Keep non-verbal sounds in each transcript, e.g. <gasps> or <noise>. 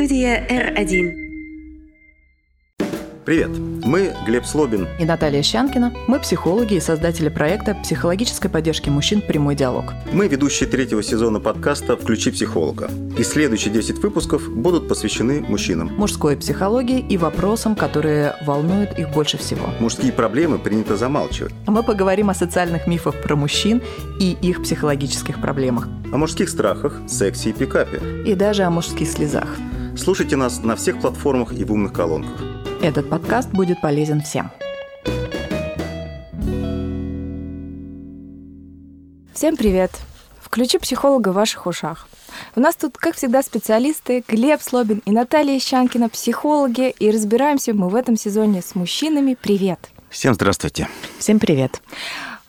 Студия R1. Привет, мы Глеб Слобин и Наталья Щанкина. Мы психологи и создатели проекта психологической поддержки мужчин «Прямой диалог». Мы ведущие третьего сезона подкаста «Включи психолога». И следующие 10 выпусков будут посвящены мужчинам. Мужской психологии и вопросам, которые волнуют их больше всего. Мужские проблемы принято замалчивать. Мы поговорим о социальных мифах про мужчин и их психологических проблемах. О мужских страхах, сексе и пикапе. И даже о мужских слезах. Слушайте нас на всех платформах и в умных колонках. Этот подкаст будет полезен всем. Всем привет! Включи психолога в ваших ушах. У нас тут, как всегда, специалисты Глеб Слобин и Наталья Щанкина, психологи, и разбираемся мы в этом сезоне с мужчинами. Привет! Всем здравствуйте! Всем привет!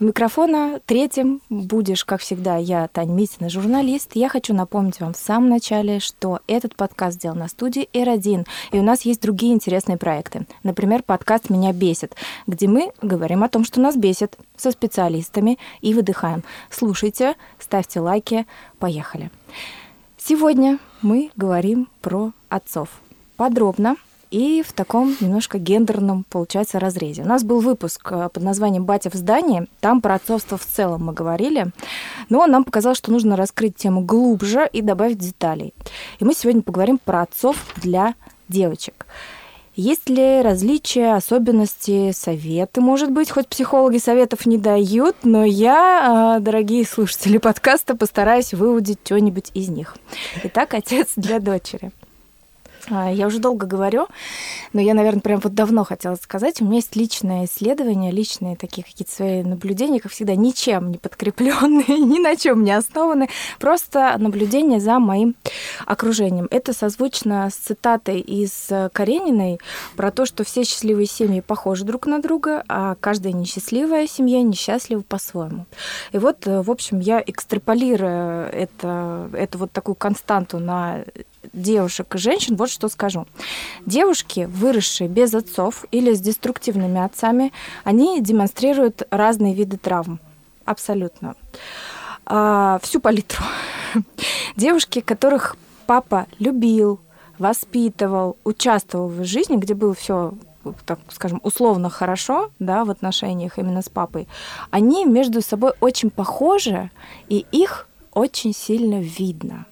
Микрофона третьим будешь, как всегда, я, Таня Митина, журналист. Я хочу напомнить вам в самом начале, что этот подкаст сделан на студии R1, и у нас есть другие интересные проекты. Например, подкаст «Меня бесит», где мы говорим о том, что нас бесит, со специалистами и выдыхаем. Слушайте, ставьте лайки, поехали. Сегодня мы говорим про отцов. Подробно, и в таком немножко гендерном, получается, разрезе. У нас был выпуск э, под названием «Батя в здании», там про отцовство в целом мы говорили, но нам показалось, что нужно раскрыть тему глубже и добавить деталей. И мы сегодня поговорим про отцов для девочек. Есть ли различия, особенности, советы, может быть, хоть психологи советов не дают, но я, э, дорогие слушатели <laughs> подкаста, постараюсь выудить что-нибудь из них. Итак, отец для дочери. А, я уже долго говорю, но я, наверное, прям вот давно хотела сказать. У меня есть личное исследование, личные такие какие-то свои наблюдения, как всегда, ничем не подкрепленные, <laughs> ни на чем не основаны, просто наблюдение за моим окружением. Это созвучно с цитатой из Карениной про то, что все счастливые семьи похожи друг на друга, а каждая несчастливая семья несчастлива по-своему. И вот, в общем, я экстраполирую это, эту вот такую константу на девушек и женщин, вот что скажу. Девушки, выросшие без отцов или с деструктивными отцами, они демонстрируют разные виды травм. Абсолютно. А, всю палитру. <laughs> Девушки, которых папа любил, воспитывал, участвовал в жизни, где было все так скажем, условно хорошо, да, в отношениях именно с папой, они между собой очень похожи, и их очень сильно видно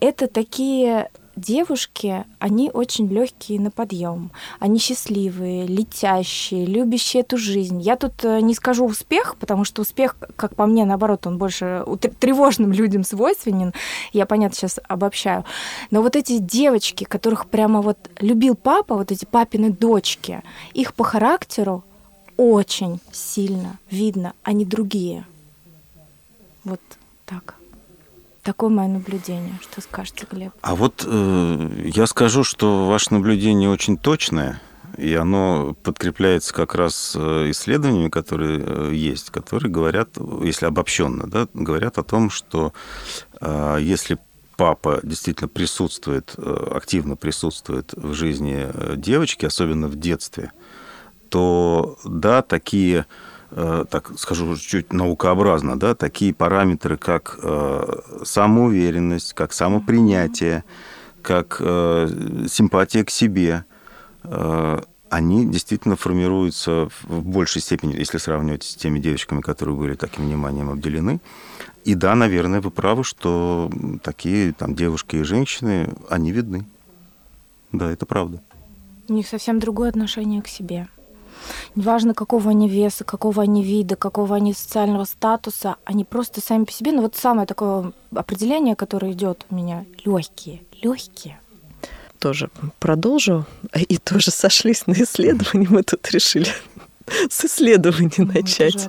это такие девушки, они очень легкие на подъем, они счастливые, летящие, любящие эту жизнь. Я тут э, не скажу успех, потому что успех, как по мне, наоборот, он больше тревожным людям свойственен. Я, понятно, сейчас обобщаю. Но вот эти девочки, которых прямо вот любил папа, вот эти папины дочки, их по характеру очень сильно видно, они другие. Вот так. Такое мое наблюдение. Что скажете, Глеб? А вот э, я скажу, что ваше наблюдение очень точное, и оно подкрепляется как раз э, исследованиями, которые э, есть, которые говорят, если обобщенно, да, говорят о том, что э, если папа действительно присутствует, э, активно присутствует в жизни девочки, особенно в детстве, то да, такие так скажу чуть наукообразно, да, такие параметры, как э, самоуверенность, как самопринятие, как э, симпатия к себе, они действительно формируются в большей степени, если сравнивать с теми девочками, которые были таким вниманием обделены. И да, наверное, вы правы, что такие там девушки и женщины, они видны. Да, это правда. У них совсем другое отношение к себе неважно, какого они веса, какого они вида, какого они социального статуса, они просто сами по себе, ну вот самое такое определение, которое идет у меня, легкие, легкие. Тоже продолжу. И тоже сошлись на исследовании. Мы тут решили с исследований ну, начать.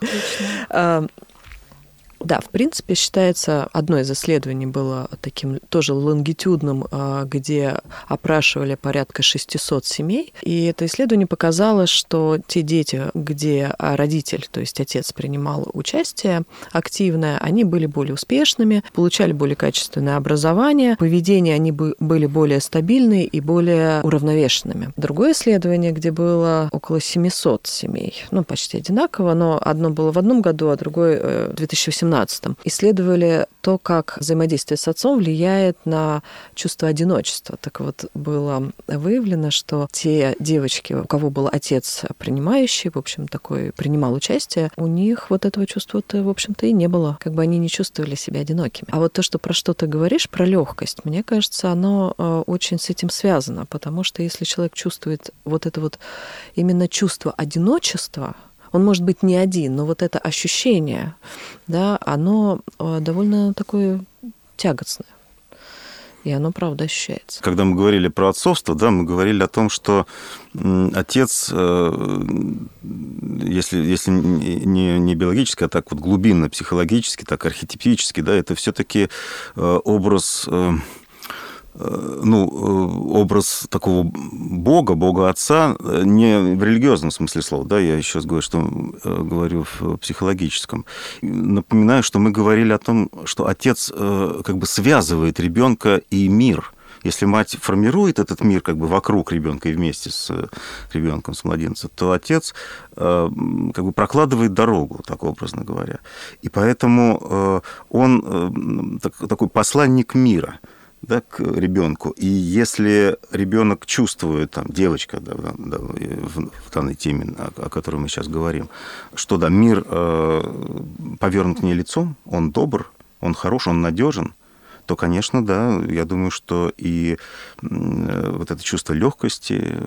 Да, в принципе, считается, одно из исследований было таким тоже лонгитюдным, а, где опрашивали порядка 600 семей. И это исследование показало, что те дети, где родитель, то есть отец, принимал участие активное, они были более успешными, получали более качественное образование, поведение они были более стабильные и более уравновешенными. Другое исследование, где было около 700 семей, ну, почти одинаково, но одно было в одном году, а другое э, в 2018 XVIII, исследовали то, как взаимодействие с отцом влияет на чувство одиночества. Так вот, было выявлено, что те девочки, у кого был отец принимающий, в общем, такой принимал участие, у них вот этого чувства-то, в общем-то, и не было. Как бы они не чувствовали себя одинокими. А вот то, что про что ты говоришь, про легкость, мне кажется, оно э, очень с этим связано, потому что если человек чувствует вот это вот именно чувство одиночества, он может быть не один, но вот это ощущение, да, оно э, довольно такое тягостное. И оно, правда, ощущается. Когда мы говорили про отцовство, да, мы говорили о том, что отец, э, если, если не, не биологически, а так вот глубинно, психологически, так архетипически, да, это все-таки э, образ ну, э, образ такого Бога, Бога Отца, э, не в религиозном смысле слова, да, я еще говорю, что говорю в психологическом. Напоминаю, что мы говорили о том, что Отец как бы связывает ребенка и мир. Если мать формирует этот мир как бы вокруг ребенка и вместе с ребенком, с младенцем, то отец как бы прокладывает дорогу, так образно говоря. И поэтому он такой посланник мира – да, к ребенку. И если ребенок чувствует, там, девочка да, да, в, в данной теме, о, о которой мы сейчас говорим, что да, мир э, повернут к ней лицом, он добр, он хорош, он надежен, то, конечно, да, я думаю, что и вот это чувство легкости,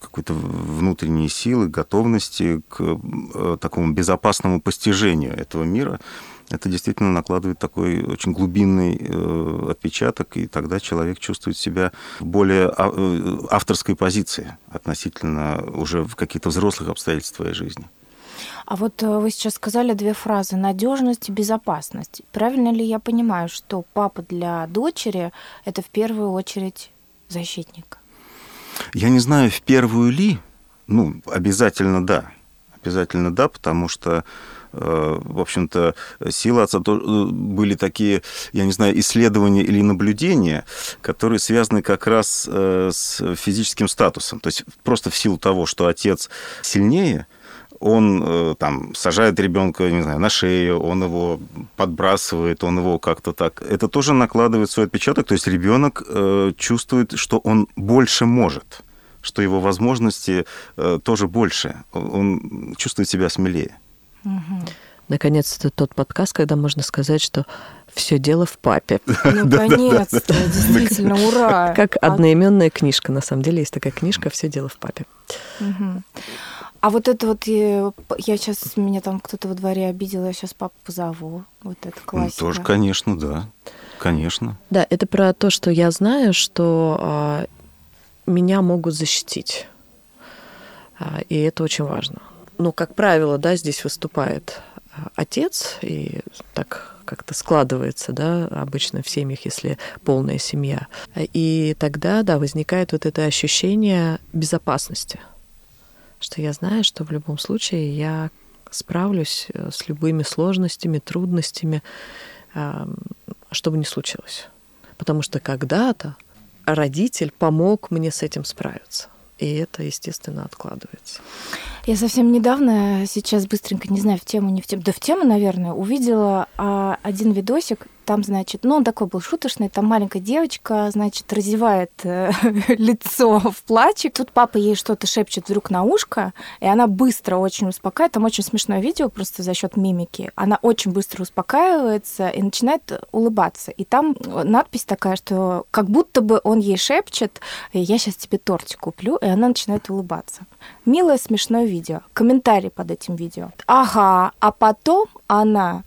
какой-то внутренней силы, готовности к э, такому безопасному постижению этого мира, это действительно накладывает такой очень глубинный э, отпечаток, и тогда человек чувствует себя в более а, э, авторской позиции относительно уже каких-то взрослых обстоятельств своей жизни. А вот э, вы сейчас сказали две фразы надежность и безопасность. Правильно ли я понимаю, что папа для дочери это в первую очередь защитник? Я не знаю, в первую ли, ну, обязательно да. Обязательно да, потому что в общем-то, силы отца э, были такие, я не знаю, исследования или наблюдения, которые связаны как раз э, с физическим статусом. То есть просто в силу того, что отец сильнее, он там сажает ребенка, не знаю, на шею, он его подбрасывает, он его как-то так. Это тоже накладывает свой отпечаток. То есть ребенок чувствует, что он больше может, что его возможности тоже больше. Он чувствует себя смелее. Угу. Наконец-то тот подкаст, когда можно сказать, что все дело в папе. <laughs> Наконец-то, <laughs> действительно, ура! Как а одноименная книжка. На самом деле есть такая книжка «Все дело в папе». А вот это вот, я сейчас, меня там кто-то во дворе обидел, я сейчас папу позову. Вот это ну, классика. тоже, конечно, да. Конечно. Да, это про то, что я знаю, что а, меня могут защитить. А, и это очень важно ну, как правило, да, здесь выступает а, отец, и так как-то складывается, да, обычно в семьях, если полная семья. И тогда, да, возникает вот это ощущение безопасности, что я знаю, что в любом случае я справлюсь э, с любыми сложностями, трудностями, что бы ни случилось. Потому что когда-то родитель помог мне с этим справиться. И это, естественно, откладывается. Я совсем недавно, сейчас быстренько, не знаю, в тему, не в тему, да в тему, наверное, увидела а, один видосик, там, значит, ну, он такой был шуточный, там маленькая девочка, значит, разевает э, <laughs> лицо в плаче. Тут папа ей что-то шепчет вдруг на ушко, и она быстро очень успокаивает. Там очень смешное видео просто за счет мимики. Она очень быстро успокаивается и начинает улыбаться. И там надпись такая, что как будто бы он ей шепчет, я сейчас тебе тортик куплю, и она начинает улыбаться. Милое смешное видео. Комментарий под этим видео. Ага, а потом она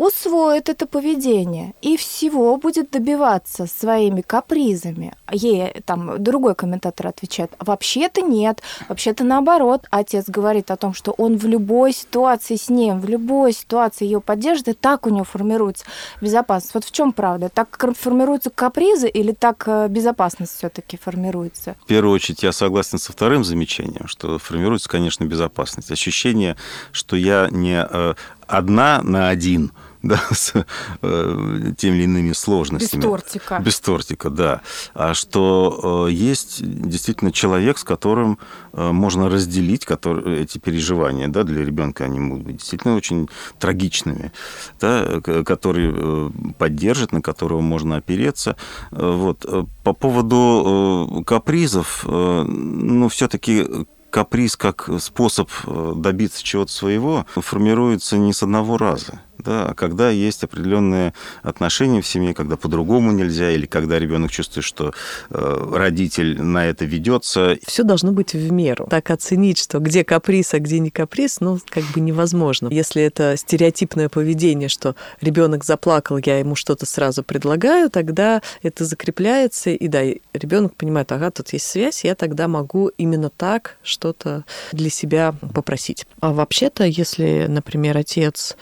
усвоит это поведение и всего будет добиваться своими капризами. Ей там другой комментатор отвечает, вообще-то нет, вообще-то наоборот. Отец говорит о том, что он в любой ситуации с ним, в любой ситуации ее поддержит, и так у него формируется безопасность. Вот в чем правда? Так формируются капризы или так э, безопасность все-таки формируется? В первую очередь я согласен со вторым замечанием, что формируется, конечно, безопасность. Ощущение, что я не э, одна на один – да, <laughs> с э, теми или иными сложностями. Без тортика. Без тортика, да. А что э, есть действительно человек, с которым э, можно разделить который, эти переживания, да, для ребенка они могут быть действительно очень трагичными, да, который э, поддержит, на которого можно опереться. Э, вот. Э, по поводу э, капризов, э, ну, все-таки каприз как способ э, добиться чего-то своего формируется не с одного раза. Да, когда есть определенные отношения в семье, когда по-другому нельзя, или когда ребенок чувствует, что э, родитель на это ведется. Все должно быть в меру. Так оценить, что где каприз, а где не каприз, ну, как бы невозможно. Если это стереотипное поведение, что ребенок заплакал, я ему что-то сразу предлагаю, тогда это закрепляется, и да, ребенок понимает, ага, тут есть связь, я тогда могу именно так что-то для себя попросить. А вообще-то, если, например, отец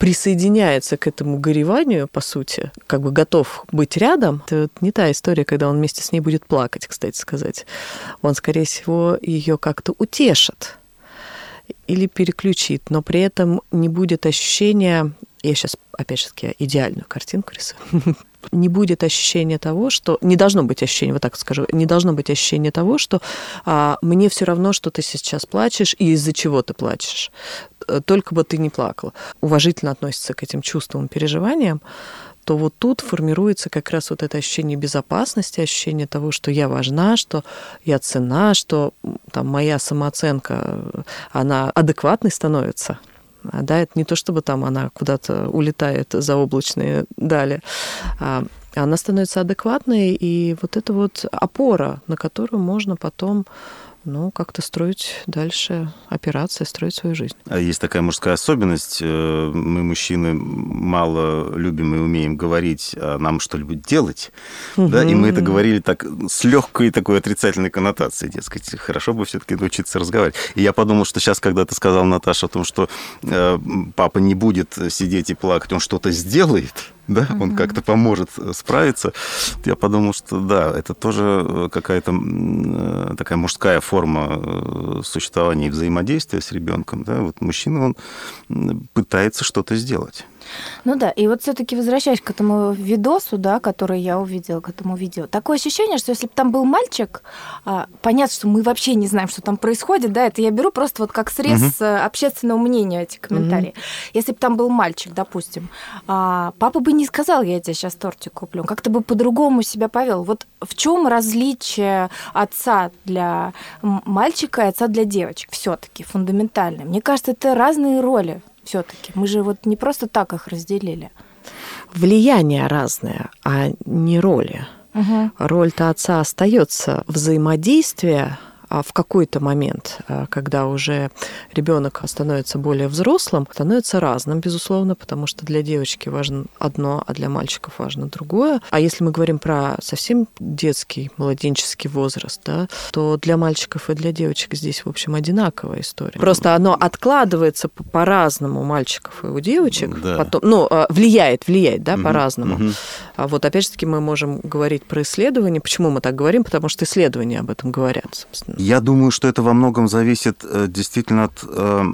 присоединяется к этому гореванию, по сути, как бы готов быть рядом, это не та история, когда он вместе с ней будет плакать, кстати сказать. Он, скорее всего, ее как-то утешит или переключит, но при этом не будет ощущения, я сейчас опять же таки идеальную картинку рисую, <laughs> не будет ощущения того, что не должно быть ощущения, вот так скажу, не должно быть ощущения того, что а, мне все равно, что ты сейчас плачешь и из-за чего ты плачешь, только бы ты не плакала. Уважительно относится к этим чувствам, переживаниям, то вот тут формируется как раз вот это ощущение безопасности, ощущение того, что я важна, что я цена, что там моя самооценка, она адекватной становится. А, да, это не то, чтобы там она куда-то улетает за облачные дали, а она становится адекватной, и вот это вот опора, на которую можно потом ну, как-то строить дальше операции, строить свою жизнь. А есть такая мужская особенность. Э, мы, мужчины, мало любим и умеем говорить, а нам что-нибудь делать. Угу. Да? И мы это говорили так с легкой такой отрицательной коннотацией, дескать, хорошо бы все-таки научиться разговаривать. И я подумал, что сейчас, когда ты сказал, Наташа, о том, что э, папа не будет сидеть и плакать, он что-то сделает, да, угу. он как-то поможет э, справиться. Я подумал, что да, это тоже э, какая-то э, такая мужская форма существования и взаимодействия с ребенком. Да? Вот мужчина, он пытается что-то сделать. Ну да, и вот все-таки возвращаясь к этому видосу, да, который я увидела, к этому видео, такое ощущение, что если бы там был мальчик, а, понятно, что мы вообще не знаем, что там происходит, да, это я беру просто вот как срез угу. общественного мнения эти комментарии. Угу. Если бы там был мальчик, допустим, а, папа бы не сказал, я тебе сейчас тортик куплю, он как-то бы по-другому себя повел. Вот в чем различие отца для мальчика и отца для девочек все-таки фундаментальное? Мне кажется, это разные роли все-таки? Мы же вот не просто так их разделили. Влияние разное, а не роли. Угу. Роль-то отца остается взаимодействие в какой-то момент, а, когда уже ребенок становится более взрослым, становится разным, безусловно, потому что для девочки важно одно, а для мальчиков важно другое. А если мы говорим про совсем детский, младенческий возраст, да, то для мальчиков и для девочек здесь, в общем, одинаковая история. Просто оно откладывается по-разному у мальчиков и у девочек, да. потом, ну, а, влияет, влияет, да, угу, по-разному. Угу. А вот опять же таки мы можем говорить про исследования. Почему мы так говорим? Потому что исследования об этом говорят, собственно. Я думаю, что это во многом зависит э, действительно от э,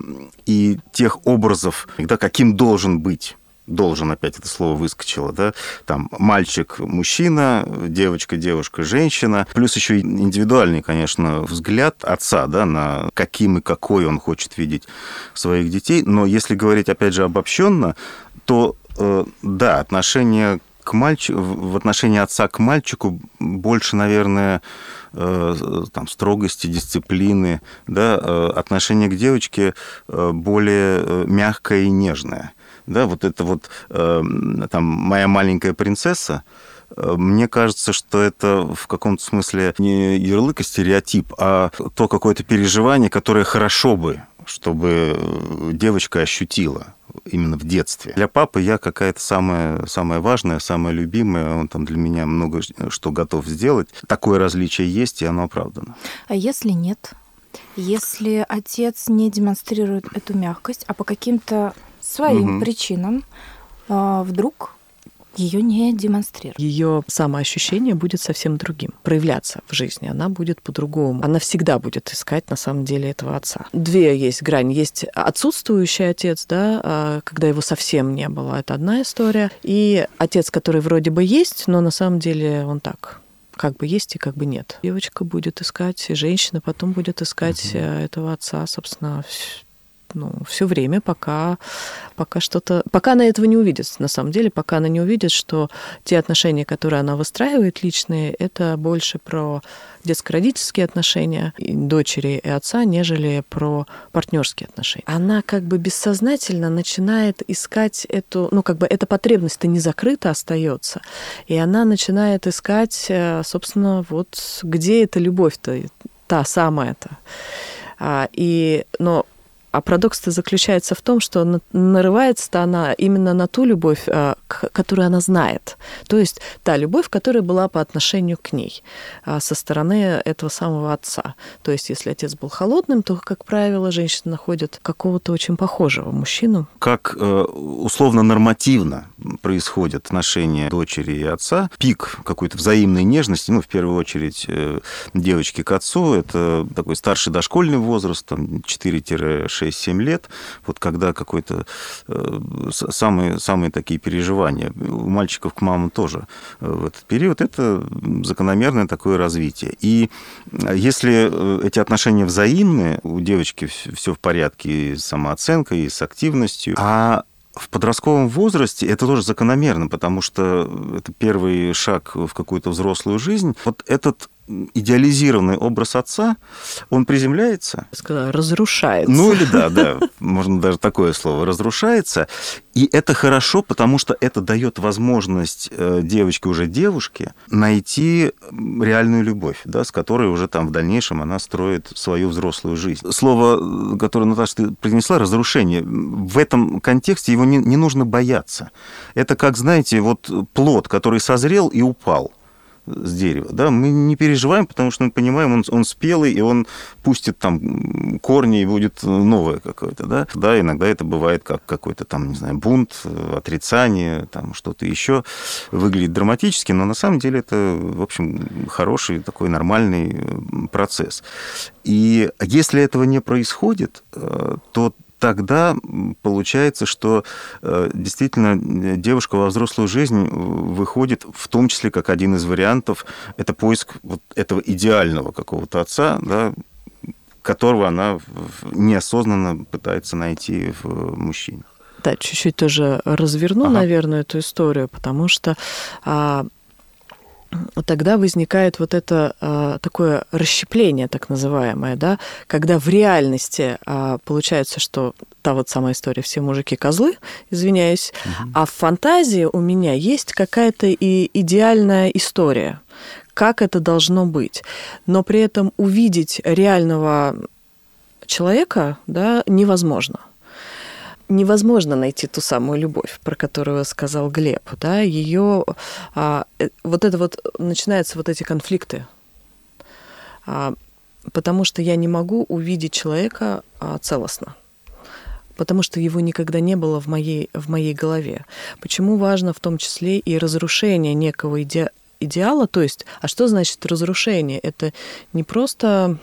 и тех образов, да, каким должен быть должен, опять это слово выскочило, да, там мальчик, мужчина, девочка, девушка, женщина, плюс еще индивидуальный, конечно, взгляд отца, да, на каким и какой он хочет видеть своих детей, но если говорить, опять же, обобщенно, то э, да, отношение к мальчику, в отношении отца к мальчику больше, наверное, э, там, строгости, дисциплины, да, э, отношение к девочке э, более мягкое и нежное. Да, вот это вот там моя маленькая принцесса, мне кажется, что это в каком-то смысле не ярлык, а стереотип, а то какое-то переживание, которое хорошо бы, чтобы девочка ощутила именно в детстве. Для папы я какая-то самая, самая важная, самая любимая. Он там для меня много что готов сделать. Такое различие есть, и оно оправдано. А если нет? Если отец не демонстрирует эту мягкость, а по каким-то своим угу. причинам а, вдруг Ее не демонстрирует. Ее самоощущение будет совсем другим, проявляться в жизни. Она будет по-другому. Она всегда будет искать на самом деле этого отца. Две есть грани. Есть отсутствующий отец, да, а, когда его совсем не было. Это одна история. И отец, который вроде бы есть, но на самом деле он так как бы есть и как бы нет. Девочка будет искать, женщина потом будет искать угу. этого отца, собственно, ну, все время, пока, пока что-то... Пока она этого не увидит, на самом деле, пока она не увидит, что те отношения, которые она выстраивает личные, это больше про детско-родительские отношения дочери и отца, нежели про партнерские отношения. Она как бы бессознательно начинает искать эту, ну как бы эта потребность-то не закрыта остается, и она начинает искать, э, собственно, вот где эта любовь-то, та самая-то. А, и, но а парадокс-то заключается в том, что нарывается-то она именно на ту любовь, а, которую она знает. То есть та любовь, которая была по отношению к ней а, со стороны этого самого отца. То есть если отец был холодным, то, как правило, женщина находит какого-то очень похожего мужчину. Как э, условно нормативно происходят отношения дочери и отца, пик какой-то взаимной нежности, ну, в первую очередь, э, девочки к отцу, это такой старший дошкольный возраст, там, 4-6 6-7 лет, вот когда какой-то э, самые, самые такие переживания у мальчиков к мамам тоже э, в этот период, это закономерное такое развитие. И если э, эти отношения взаимные, у девочки все в порядке и с самооценкой, и с активностью, а в подростковом возрасте это тоже закономерно, потому что это первый шаг в какую-то взрослую жизнь. Вот этот идеализированный образ отца, он приземляется. Сказала, разрушается. Ну или да, да, можно даже такое слово, разрушается. И это хорошо, потому что это дает возможность э, девочке, уже девушке, найти реальную любовь, да, с которой уже там в дальнейшем она строит свою взрослую жизнь. Слово, которое, Наташа, ты произнесла, разрушение, в этом контексте его не, не нужно бояться. Это как, знаете, вот плод, который созрел и упал с дерева. Да? Мы не переживаем, потому что мы понимаем, он, он спелый, и он пустит там корни, и будет новое какое-то. Да? да, иногда это бывает как какой-то там, не знаю, бунт, отрицание, там что-то еще. Выглядит драматически, но на самом деле это, в общем, хороший такой нормальный процесс. И если этого не происходит, э, то тогда получается, что э, действительно девушка во взрослую жизнь выходит в том числе как один из вариантов, это поиск вот этого идеального какого-то отца, да, которого она неосознанно пытается найти в мужчине. Да, чуть-чуть тоже разверну, ага. наверное, эту историю, потому что а, тогда возникает вот это а, такое расщепление, так называемое, да, когда в реальности а, получается, что та вот самая история «все мужики козлы», извиняюсь, угу. а в фантазии у меня есть какая-то и идеальная история, как это должно быть. Но при этом увидеть реального человека да, невозможно невозможно найти ту самую любовь, про которую сказал Глеб, да, ее, а, э, вот это вот, начинаются вот эти конфликты, а, потому что я не могу увидеть человека а, целостно. Потому что его никогда не было в моей, в моей голове. Почему важно в том числе и разрушение некого иде, идеала, то есть, а что значит разрушение? Это не просто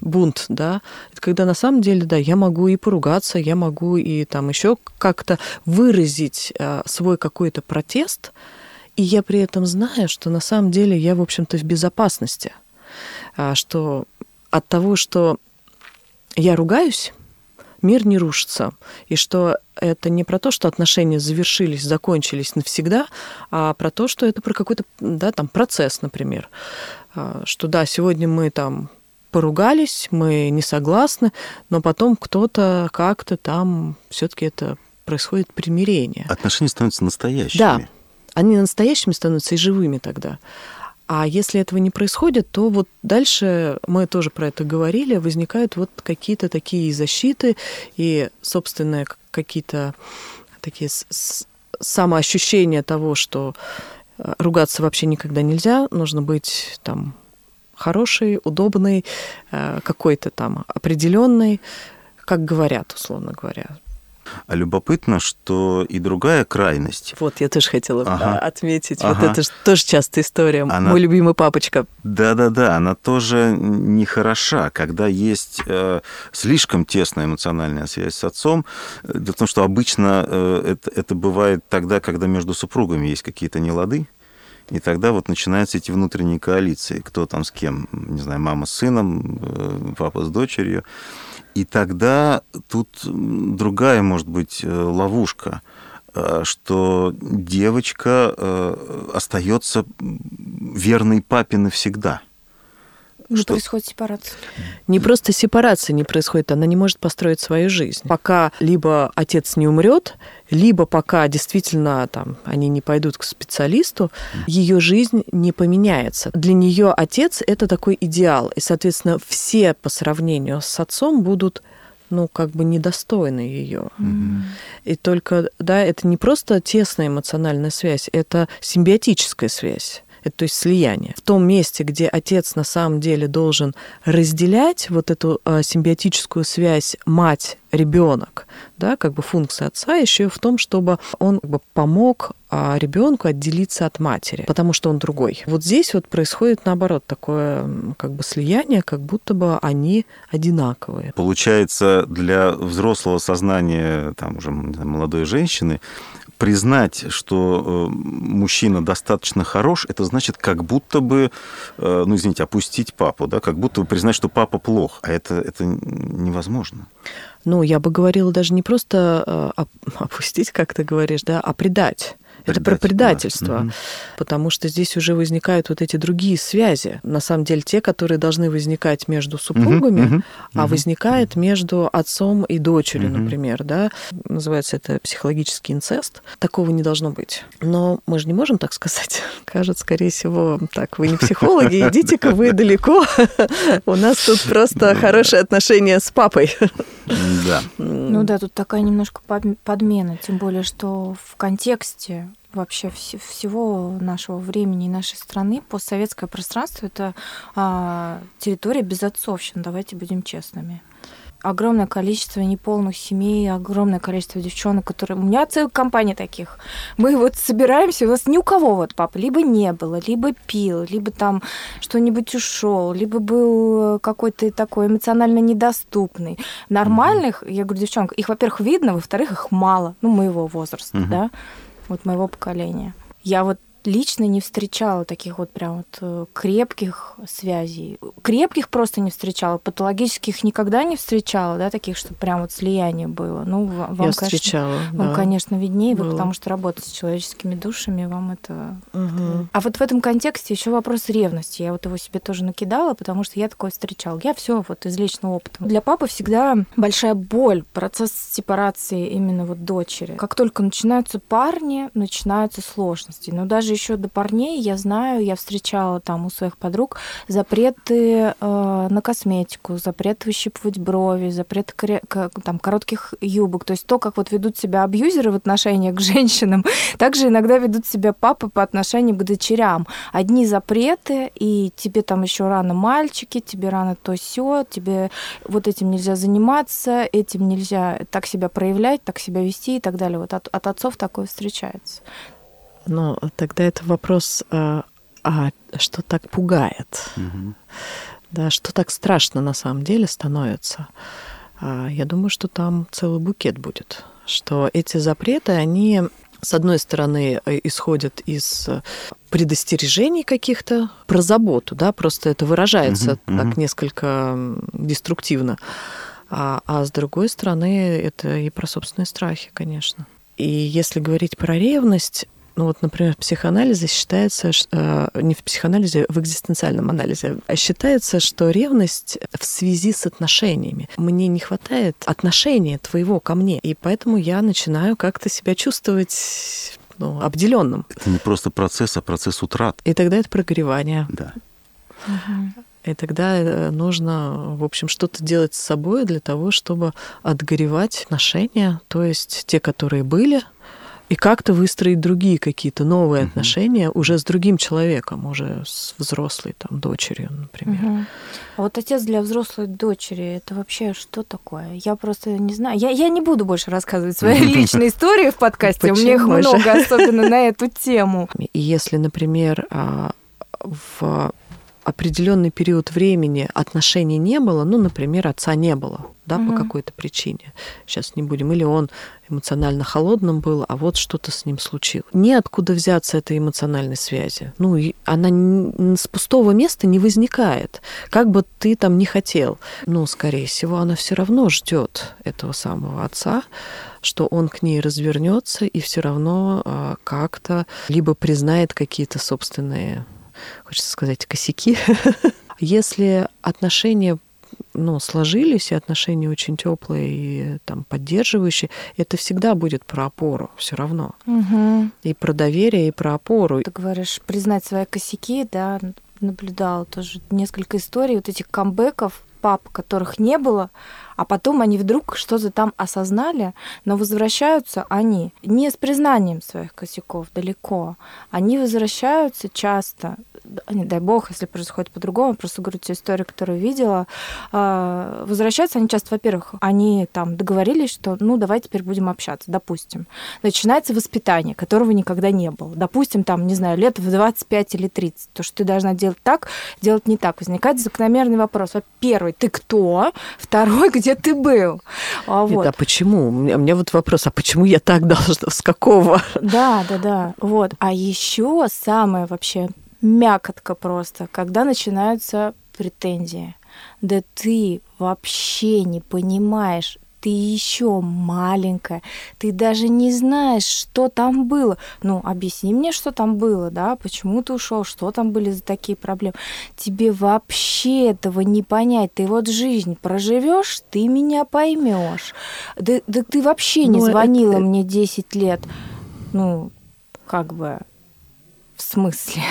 бунт, да, это когда на самом деле, да, я могу и поругаться, я могу и там еще как-то выразить а, свой какой-то протест, и я при этом знаю, что на самом деле я, в общем-то, в безопасности, а, что от того, что я ругаюсь, мир не рушится, и что это не про то, что отношения завершились, закончились навсегда, а про то, что это про какой-то да, там, процесс, например. А, что да, сегодня мы там поругались, мы не согласны, но потом кто-то как-то там все-таки это происходит примирение. Отношения становятся настоящими. Да, они настоящими становятся и живыми тогда. А если этого не происходит, то вот дальше мы тоже про это говорили, возникают вот какие-то такие защиты и собственные какие-то такие самоощущения того, что э, ругаться вообще никогда нельзя, нужно быть там хороший, удобный, э, какой-то там определенный, как говорят, условно говоря. А любопытно, что и другая крайность. Вот, я тоже хотела Ага. отметить. Ага. Вот это же тоже частая история. Она- Мой любимый папочка. Да-да-да, она тоже нехороша, когда есть э, слишком тесная эмоциональная связь с отцом. Э, Дело в том, что обычно э, это, это бывает тогда, когда между супругами есть какие-то нелады, и тогда вот начинаются эти внутренние коалиции, кто там с кем, не знаю, мама с сыном, э, папа с дочерью. И тогда тут другая, может быть, э, ловушка, э, что девочка э, остается верной папе навсегда. Ну, Что- происходит сепарация. Не просто сепарация не происходит, она не может построить свою жизнь. Пока либо отец не умрет, либо пока действительно там они не пойдут к специалисту, ее жизнь не поменяется. Для нее отец это такой идеал, и, соответственно, все по сравнению с отцом будут ну, как бы недостойны ее. И только, да, это не просто тесная эмоциональная связь, это симбиотическая связь. Это, то есть слияние. В том месте, где отец на самом деле должен разделять вот эту э, симбиотическую связь мать ребенок, да, как бы функция отца еще в том, чтобы он как бы помог ребенку отделиться от матери, потому что он другой. Вот здесь вот происходит наоборот такое как бы слияние, как будто бы они одинаковые. Получается, для взрослого сознания, там уже молодой женщины, признать, что э, мужчина достаточно хорош, это значит как будто бы, э, ну, извините, опустить папу, да, как будто бы признать, что папа плох, а это, это невозможно. Ну, я бы говорила даже не просто э, оп- <laughs> опустить, как ты говоришь, да, а предать. Это про да. предательство, Мгм. потому что здесь уже возникают вот эти другие связи. На самом деле те, которые должны возникать между супругами, мгм, а мгм. возникает между отцом и дочерью, Мгм. например, да. Называется это психологический инцест. Такого не должно быть. Но мы же не можем так сказать. <laughs> Кажется, скорее всего, так, вы не психологи, идите-ка вы далеко. <laughs> У нас тут просто хорошие отношения с папой. Да. Ну да, тут такая немножко под- подмена, тем более, что в контексте вообще вс- всего нашего времени и нашей страны постсоветское пространство это а, территория безотцовщин, давайте будем честными. Огромное количество неполных семей, огромное количество девчонок, которые... У меня целая компания таких. Мы вот собираемся, у нас ни у кого вот папа либо не было, либо пил, либо там что-нибудь ушел, либо был какой-то такой эмоционально недоступный. Нормальных, я говорю, девчонок, их, во-первых, видно, во-вторых, их мало, ну, моего возраста, Мгм. да, вот моего поколения. Я вот лично не встречала таких вот прям вот э, крепких связей. Крепких просто не встречала, патологических никогда не встречала, да, таких, что прям вот слияние было. Ну, ва- вам, Я конечно, встречала. вам, да. конечно, виднее, вы потому что работаете с человеческими душами, вам это Мгм. а вот в этом контексте еще вопрос ревности. Я вот его себе тоже накидала, потому что я такое встречала. Я все вот из личного опыта. Для папы всегда большая боль, процесс сепарации именно вот дочери. Как только начинаются парни, начинаются сложности. Но даже еще до парней я знаю, я встречала там у своих подруг запреты э, на косметику, запрет выщипывать брови, запрет коре- к- там, коротких юбок. То есть то, как вот ведут себя абьюзеры в отношениях к <laughs> женщинам, также иногда ведут себя папы по отношению к дочерям. Одни запреты, и тебе там еще рано мальчики, тебе рано то все, тебе вот этим нельзя заниматься, этим нельзя так себя проявлять, так себя вести и так далее. Вот от, от отцов такое встречается. Но тогда это вопрос, а, а что так пугает? Мгм. Да, что так страшно на самом деле становится? А, Я думаю, что там целый букет будет. Что эти запреты, они, с одной стороны, э, исходят из э, предостережений каких-то про заботу, да, просто это выражается Мгм, так несколько деструктивно. А, а с другой стороны, это и про собственные страхи, конечно. И если говорить про ревность, ну вот, например, в психоанализе считается, ш- э, не в психоанализе, в экзистенциальном анализе, а считается, что ревность в связи с отношениями. Мне не хватает отношения твоего ко мне, и поэтому я начинаю как-то себя чувствовать ну, обделенным. Это не просто процесс, а процесс утрат. И тогда это прогревание. Да. И тогда э, нужно, в общем, что-то делать с собой для того, чтобы отгоревать отношения, то есть те, которые были, и как-то выстроить другие какие-то новые Мгм. отношения уже с другим человеком, уже с взрослой там дочерью, например. Мгм. А вот отец для взрослой дочери, это вообще что такое? Я просто не знаю. Я, я не буду больше рассказывать свои <laughs> личные истории в подкасте. У меня их много, особенно на эту тему. И если, например, а, в определенный период времени отношений не было, ну, например, отца не было, да, Мгм. по какой-то причине. Сейчас не будем. Или он эмоционально холодным был, а вот что-то с ним случилось. Неоткуда взяться этой эмоциональной связи. Ну, и она с пустого места не возникает. Как бы ты там ни хотел. Ну, скорее всего, она все равно ждет этого самого отца, что он к ней развернется и все равно а, как-то либо признает какие-то собственные, хочется сказать, косяки. <laughs> Если отношения ну, сложились, и отношения очень теплые и там поддерживающие, это всегда будет про опору все равно. Мгм. И про доверие, и про опору. Ты говоришь, признать свои косяки, да, наблюдала тоже несколько историй вот этих камбэков пап, которых не было, а потом они вдруг что-то там осознали, но возвращаются они не с признанием своих косяков далеко, они возвращаются часто, не дай бог, если происходит по-другому, просто говорю те истории, которые видела, а, возвращаются они часто, во-первых, они там договорились, что ну давай теперь будем общаться, допустим. Начинается воспитание, которого никогда не было. Допустим, там, не знаю, лет в 25 или 30, то, что ты должна делать так, делать не так. Возникает закономерный вопрос. Во- Первый, ты кто? Второй, где ты был? А Нет, вот. а почему? У меня, у меня вот вопрос, а почему я так должна? <laughs> С какого? Да, да, да. Вот. А еще самое вообще мякотка просто, когда начинаются претензии. Да ты вообще не понимаешь, ты еще маленькая, ты даже не знаешь, что там было. Ну, объясни мне, что там было, да, почему ты ушел, что там были за такие проблемы. Тебе вообще этого не понять. Ты вот жизнь проживешь, ты меня поймешь. Да, да ты вообще не Ну, это- звонила мне 10 лет. Ну, как бы, в смысле?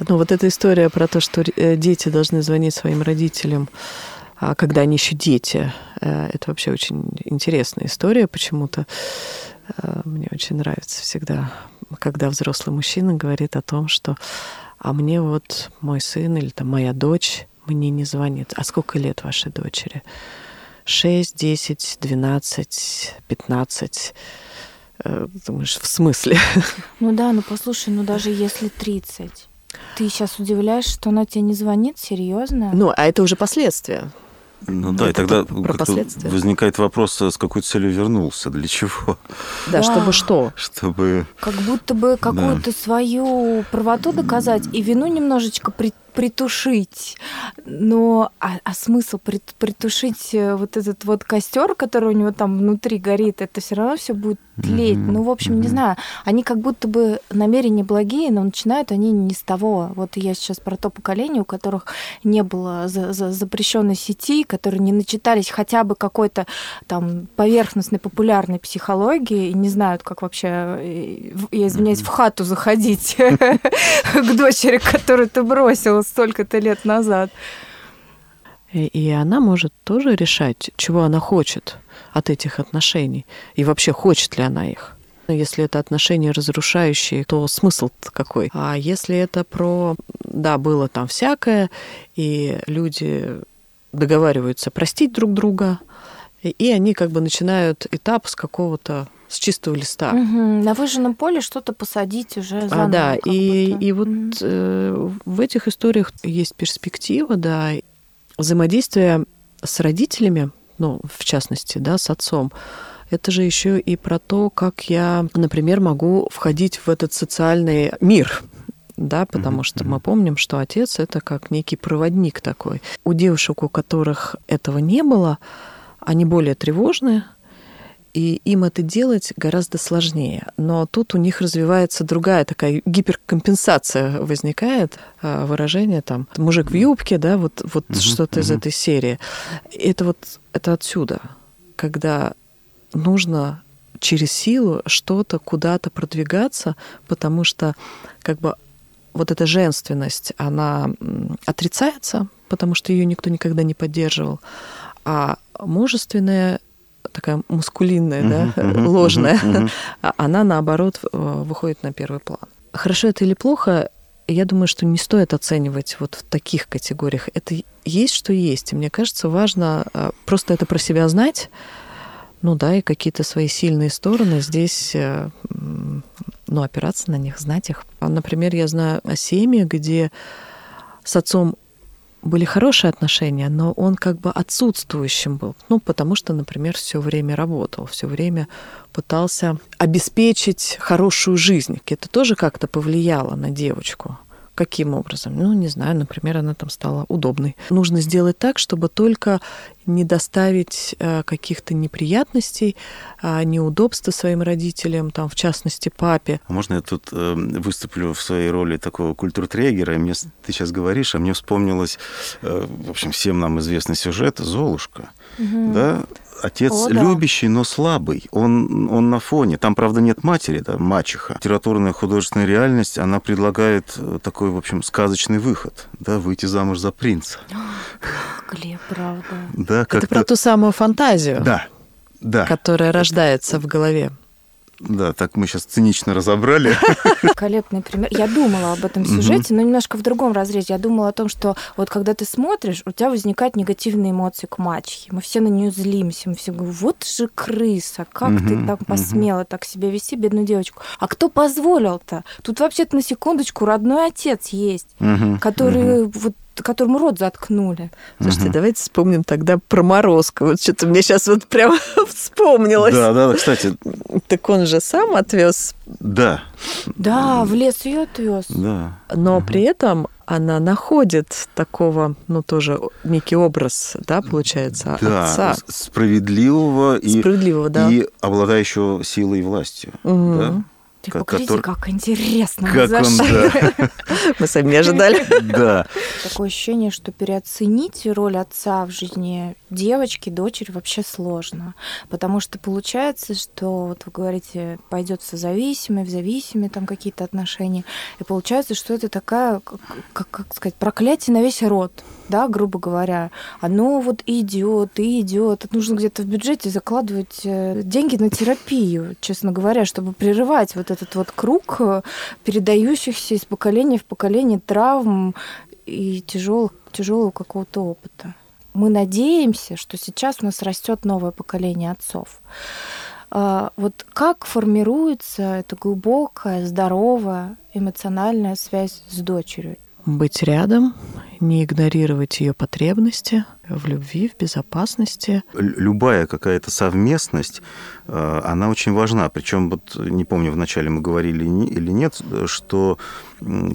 Ну, вот эта история про то, что э, дети должны звонить своим родителям, а когда они еще дети, э, это вообще очень интересная история почему-то. Э, Мне очень нравится всегда, когда взрослый мужчина говорит о том, что а мне вот мой сын или там моя дочь мне не звонит. А сколько лет вашей дочери? 6, 10, 12, 15. Э, Думаешь, в смысле? Ну да, ну послушай, ну даже если 30, ты сейчас удивляешь, что она тебе не звонит? Серьезно? Ну, а это уже последствия. Ну да, и Это тогда последствия. возникает вопрос, а с какой целью вернулся, для чего? Да, Да. чтобы что? Чтобы... Как будто бы какую-то свою правоту доказать и вину немножечко при- притушить. Но а, а смысл прит- притушить э, вот этот вот костер, который у него там внутри горит, это все равно все будет тлеть. Мгм, Ну, в общем, не мгм. знаю. Они как будто бы намерения благие, но начинают они не с того. Вот я сейчас про то поколение, у которых не было за- за- запрещенной сети, которые не начитались хотя бы какой-то там поверхностной популярной психологии и не знают, как вообще, э, я извиняюсь, в хату заходить <laughs> к дочери, которую ты бросила столько-то лет назад. И, она может тоже решать, чего она хочет от этих отношений. И вообще, хочет ли она их. Если это отношения разрушающие, то смысл какой? А если это про, да, было там всякое, и люди договариваются простить друг друга, и они как бы начинают этап с какого-то, с чистого листа. Мгм. На выжженном поле что-то посадить уже А, заново. да, как и, будто. и вот Мгм. э, в этих историях есть перспектива, да, взаимодействие с родителями, ну, в частности, да, с отцом. Это же еще и про то, как я, например, могу входить в этот социальный мир, да, потому Мгм, что мы помним, что отец это как некий проводник такой. У девушек, у которых этого не было, они более тревожные, и им это делать гораздо сложнее. Но тут у них развивается другая такая гиперкомпенсация возникает, а, выражение там «мужик в юбке», да, вот, вот Мгм, что-то из мгм. этой серии. Это вот это отсюда, когда нужно через силу что-то куда-то продвигаться, потому что как бы вот эта женственность, она отрицается, потому что ее никто никогда не поддерживал, а мужественная такая мускулинная, да, <laughs> ложная, а она, наоборот, выходит на первый план. Хорошо это или плохо, я думаю, что не стоит оценивать вот в таких категориях. Это есть, что есть. И мне кажется, важно просто это про себя знать, ну да, и какие-то свои сильные стороны здесь, э, ну, опираться на них, знать их. Например, я знаю о семье, где с отцом были хорошие отношения, но он как бы отсутствующим был. Ну, потому что, например, все время работал, все время пытался обеспечить хорошую жизнь. Это тоже как-то повлияло на девочку. Каким образом? Ну, не знаю, например, она там стала удобной. Нужно сделать так, чтобы только не доставить э, каких-то неприятностей, а, неудобства своим родителям, там, в частности, папе. А можно я тут э, выступлю в своей роли такого культуртрегера? И мне ты сейчас говоришь, а мне вспомнилось, э, в общем, всем нам известный сюжет «Золушка». Угу. Да? Отец О, да. любящий, но слабый. Он, он на фоне. Там, правда, нет матери, да, мачеха. Литературная художественная реальность, она предлагает э, такой, в общем, сказочный выход, да, выйти замуж за принца. <gasps> Глеб, правда. Да, как Это про ту самую фантазию. Да, да. Которая рождается в голове. Да, так мы сейчас цинично разобрали. <laughs> Великолепный пример. Я думала об этом сюжете, но немножко в другом разрезе. Я думала о том, что вот когда ты смотришь, у тебя возникают негативные эмоции к мачехе. Мы все на нее злимся. Мы все говорим, вот же крыса, как ты так посмела так себя вести, бедную девочку. А кто позволил-то? Тут вообще-то на секундочку родной отец есть, который вот которому рот заткнули. Слушайте, угу. давайте вспомним тогда про Морозко. Вот что-то мне сейчас вот прям <laughs> вспомнилось. Да, да, кстати. Так он же сам отвез. Да. Да, в лес ее отвез. Да. Но угу. при этом она находит такого, ну, тоже некий образ, да, получается, да, отца. справедливого, справедливого и, да. и обладающего силой и властью. Угу. Да? Ты который... как интересно как мы он, да. <laughs> Мы сами не ожидали. Да. Такое ощущение, что переоценить роль отца в жизни девочки, дочери вообще сложно. Потому что получается, что, вот вы говорите, пойдет в созависимые, в зависимые там какие-то отношения. И получается, что это такая, как, как сказать, проклятие на весь род да, грубо говоря, оно вот идет и идет. Нужно где-то в бюджете закладывать э, деньги на терапию, честно говоря, чтобы прерывать вот этот вот круг э, передающихся из поколения в поколение травм и тяжелого какого-то опыта. Мы надеемся, что сейчас у нас растет новое поколение отцов. А, вот как формируется эта глубокая, здоровая эмоциональная связь с дочерью? быть рядом, не игнорировать ее потребности в любви, в безопасности. Любая какая-то совместность, э, она очень важна. Причем, вот не помню, вначале мы говорили или нет, что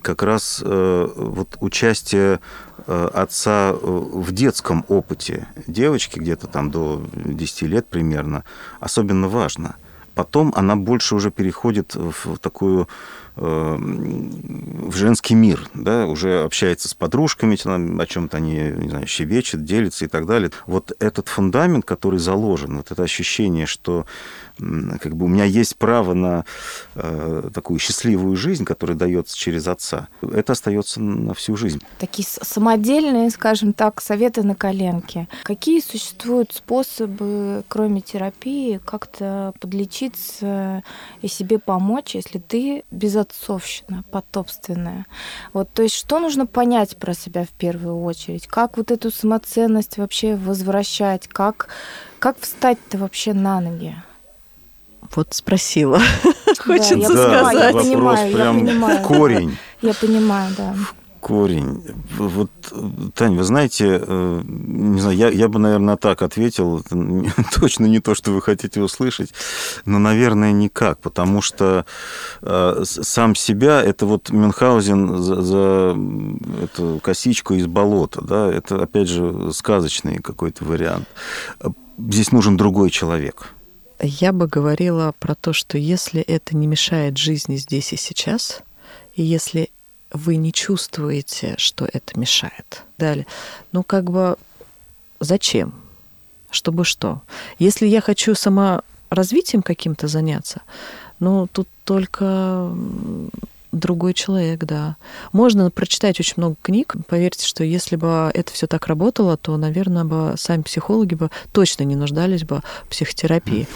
как раз э, вот участие отца в детском опыте девочки, где-то там до 10 лет примерно, особенно важно. Потом она больше уже переходит в такую Э, в женский мир, да, уже общается с подружками, о чем-то они, не знаю, щебечет, делится и так далее. Вот этот фундамент, который заложен, вот это ощущение, что как бы у меня есть право на э, такую счастливую жизнь, которая дается через отца, это остается на всю жизнь. Такие самодельные, скажем так, советы на коленке. Какие существуют способы, кроме терапии, как-то подлечиться и себе помочь, если ты безотцовщина, потопственная? Вот, то есть что нужно понять про себя в первую очередь? Как вот эту самоценность вообще возвращать? Как, как встать-то вообще на ноги? Вот спросила. <laughs> Хочется да, сказать. Я понимаю, я понимаю. Корень. Я понимаю, да. Корень. Вот, Таня, вы знаете, э, не знаю, я, я бы, наверное, так ответил. Это <laughs> точно не то, что вы хотите услышать, но, наверное, никак, потому что э, сам себя, это вот Мюнхгаузен за, за эту косичку из болота, да, это, опять же, сказочный какой-то вариант. Здесь нужен другой человек я бы говорила про то, что если это не мешает жизни здесь и сейчас, и если вы не чувствуете, что это мешает, далее, ну как бы зачем? Чтобы что? Если я хочу сама развитием каким-то заняться, ну тут только другой человек, да. Можно прочитать очень много книг. Поверьте, что если бы это все так работало, то, наверное, бы сами психологи бы точно не нуждались бы в психотерапии.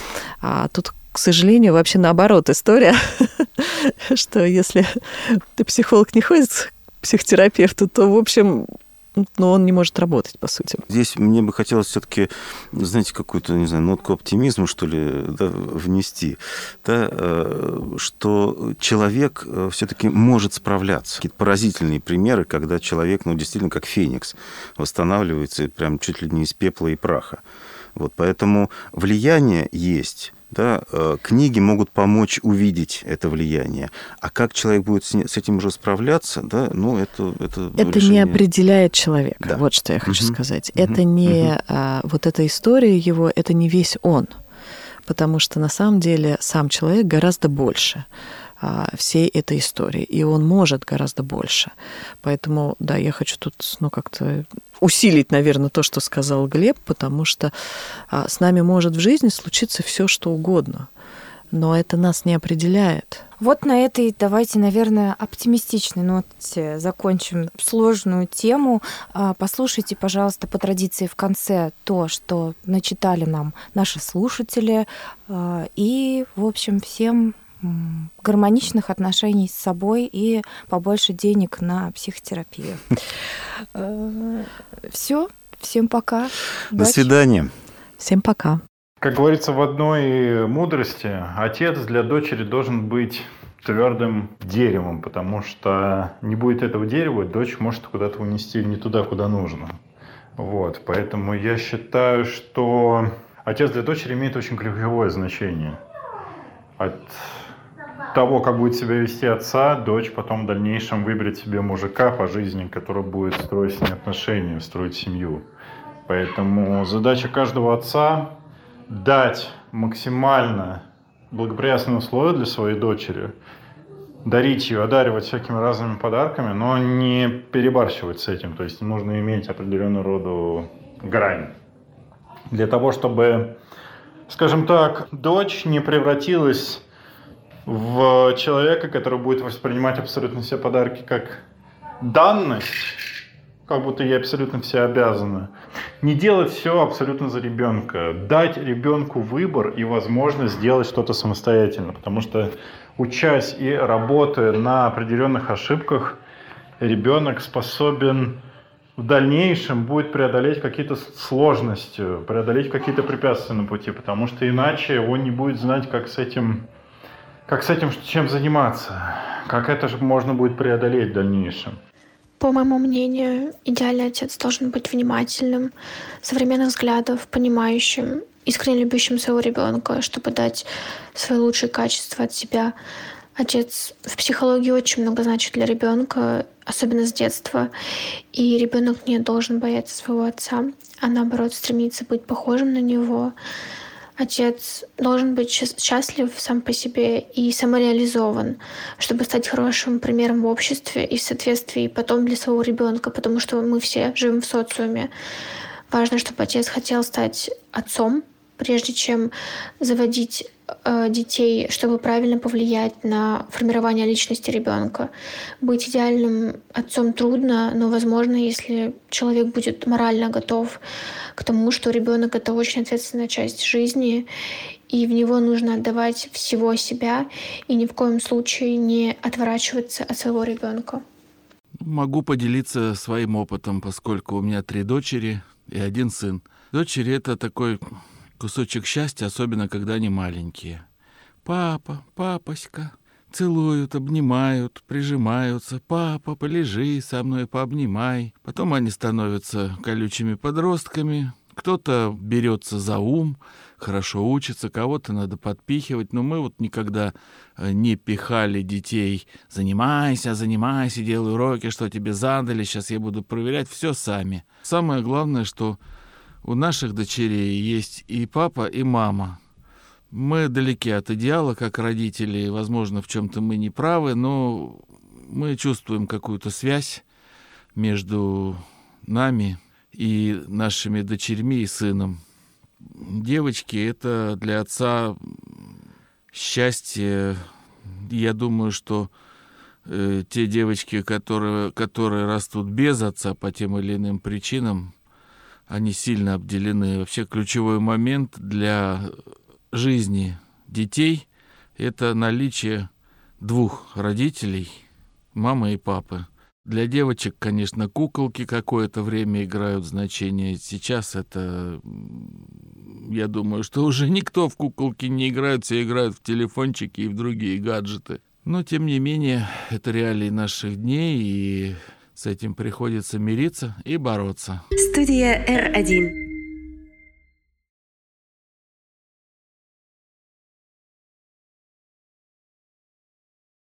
А тут к сожалению, вообще наоборот история, <laughs> что если ты психолог не ходит к психотерапевту, то, в общем, но он не может работать, по сути. Здесь мне бы хотелось все-таки, знаете, какую-то, не знаю, нотку оптимизма, что ли, да, внести, да, э, что человек э, все-таки может справляться. Какие-то поразительные примеры, когда человек, ну, действительно, как феникс, восстанавливается прям чуть ли не из пепла и праха. Вот, поэтому влияние есть, да, э, книги могут помочь увидеть это влияние. А как человек будет с этим уже справляться, да, ну, это... Это, это решение... не определяет человека, да. вот что я хочу угу. сказать. Угу. Это не... Угу. А, вот эта история его, это не весь он. Потому что на самом деле сам человек гораздо больше. А, всей этой истории. И он может гораздо больше. Поэтому, да, я хочу тут, ну, как-то усилить, наверное, то, что сказал Глеб, потому что а, с нами может в жизни случиться все, что угодно. Но это нас не определяет. Вот на этой давайте, наверное, оптимистичной ноте закончим сложную тему. А, послушайте, пожалуйста, по традиции в конце то, что начитали нам наши слушатели. И, в общем, всем гармоничных отношений с собой и побольше денег на психотерапию. <laughs> Э, Все, всем пока. До свидания. Всем пока. Как говорится в одной мудрости, отец для дочери должен быть твердым деревом, потому что не будет этого дерева, дочь может куда-то унести не туда, куда нужно. Вот, поэтому я считаю, что отец для дочери имеет очень ключевое значение. От того, как будет себя вести отца, дочь потом в дальнейшем выберет себе мужика по жизни, который будет строить с ней отношения, строить семью. Поэтому задача каждого отца дать максимально благоприятные условия для своей дочери, дарить ее, одаривать всякими разными подарками, но не перебарщивать с этим. То есть нужно иметь определенную роду грань. Для того, чтобы, скажем так, дочь не превратилась в человека, который будет воспринимать абсолютно все подарки как данность, как будто ей абсолютно все обязаны. Не делать все абсолютно за ребенка. Дать ребенку выбор и возможность сделать что-то самостоятельно. Потому что учась и работая на определенных ошибках, ребенок способен в дальнейшем будет преодолеть какие-то сложности, преодолеть какие-то препятствия на пути, потому что иначе он не будет знать, как с этим как с этим чем заниматься? Как это же можно будет преодолеть в дальнейшем? По моему мнению, идеальный отец должен быть внимательным, современных взглядов, понимающим, искренне любящим своего ребенка, чтобы дать свои лучшие качества от себя. Отец в психологии очень много значит для ребенка, особенно с детства. И ребенок не должен бояться своего отца, а наоборот стремиться быть похожим на него, Отец должен быть счастлив сам по себе и самореализован, чтобы стать хорошим примером в обществе и в соответствии потом для своего ребенка, потому что мы все живем в социуме. Важно, чтобы отец хотел стать отцом, прежде чем заводить детей, чтобы правильно повлиять на формирование личности ребенка. Быть идеальным отцом трудно, но возможно, если человек будет морально готов к тому, что ребенок это очень ответственная часть жизни, и в него нужно отдавать всего себя и ни в коем случае не отворачиваться от своего ребенка. Могу поделиться своим опытом, поскольку у меня три дочери и один сын. Дочери это такой кусочек счастья, особенно когда они маленькие. Папа, папоська, целуют, обнимают, прижимаются. Папа, полежи со мной, пообнимай. Потом они становятся колючими подростками. Кто-то берется за ум, хорошо учится, кого-то надо подпихивать. Но мы вот никогда э, не пихали детей. Занимайся, занимайся, делай уроки, что тебе задали. Сейчас я буду проверять все сами. Самое главное, что у наших дочерей есть и папа, и мама. Мы далеки от идеала, как родители, возможно, в чем-то мы не правы, но мы чувствуем какую-то связь между нами и нашими дочерьми и сыном. Девочки — это для отца счастье. Я думаю, что э, те девочки, которые, которые растут без отца по тем или иным причинам, они сильно обделены. Вообще ключевой момент для жизни детей – это наличие двух родителей, мамы и папы. Для девочек, конечно, куколки какое-то время играют значение. Сейчас это, я думаю, что уже никто в куколки не играет, все играют в телефончики и в другие гаджеты. Но, тем не менее, это реалии наших дней, и с этим приходится мириться и бороться. Студия R1.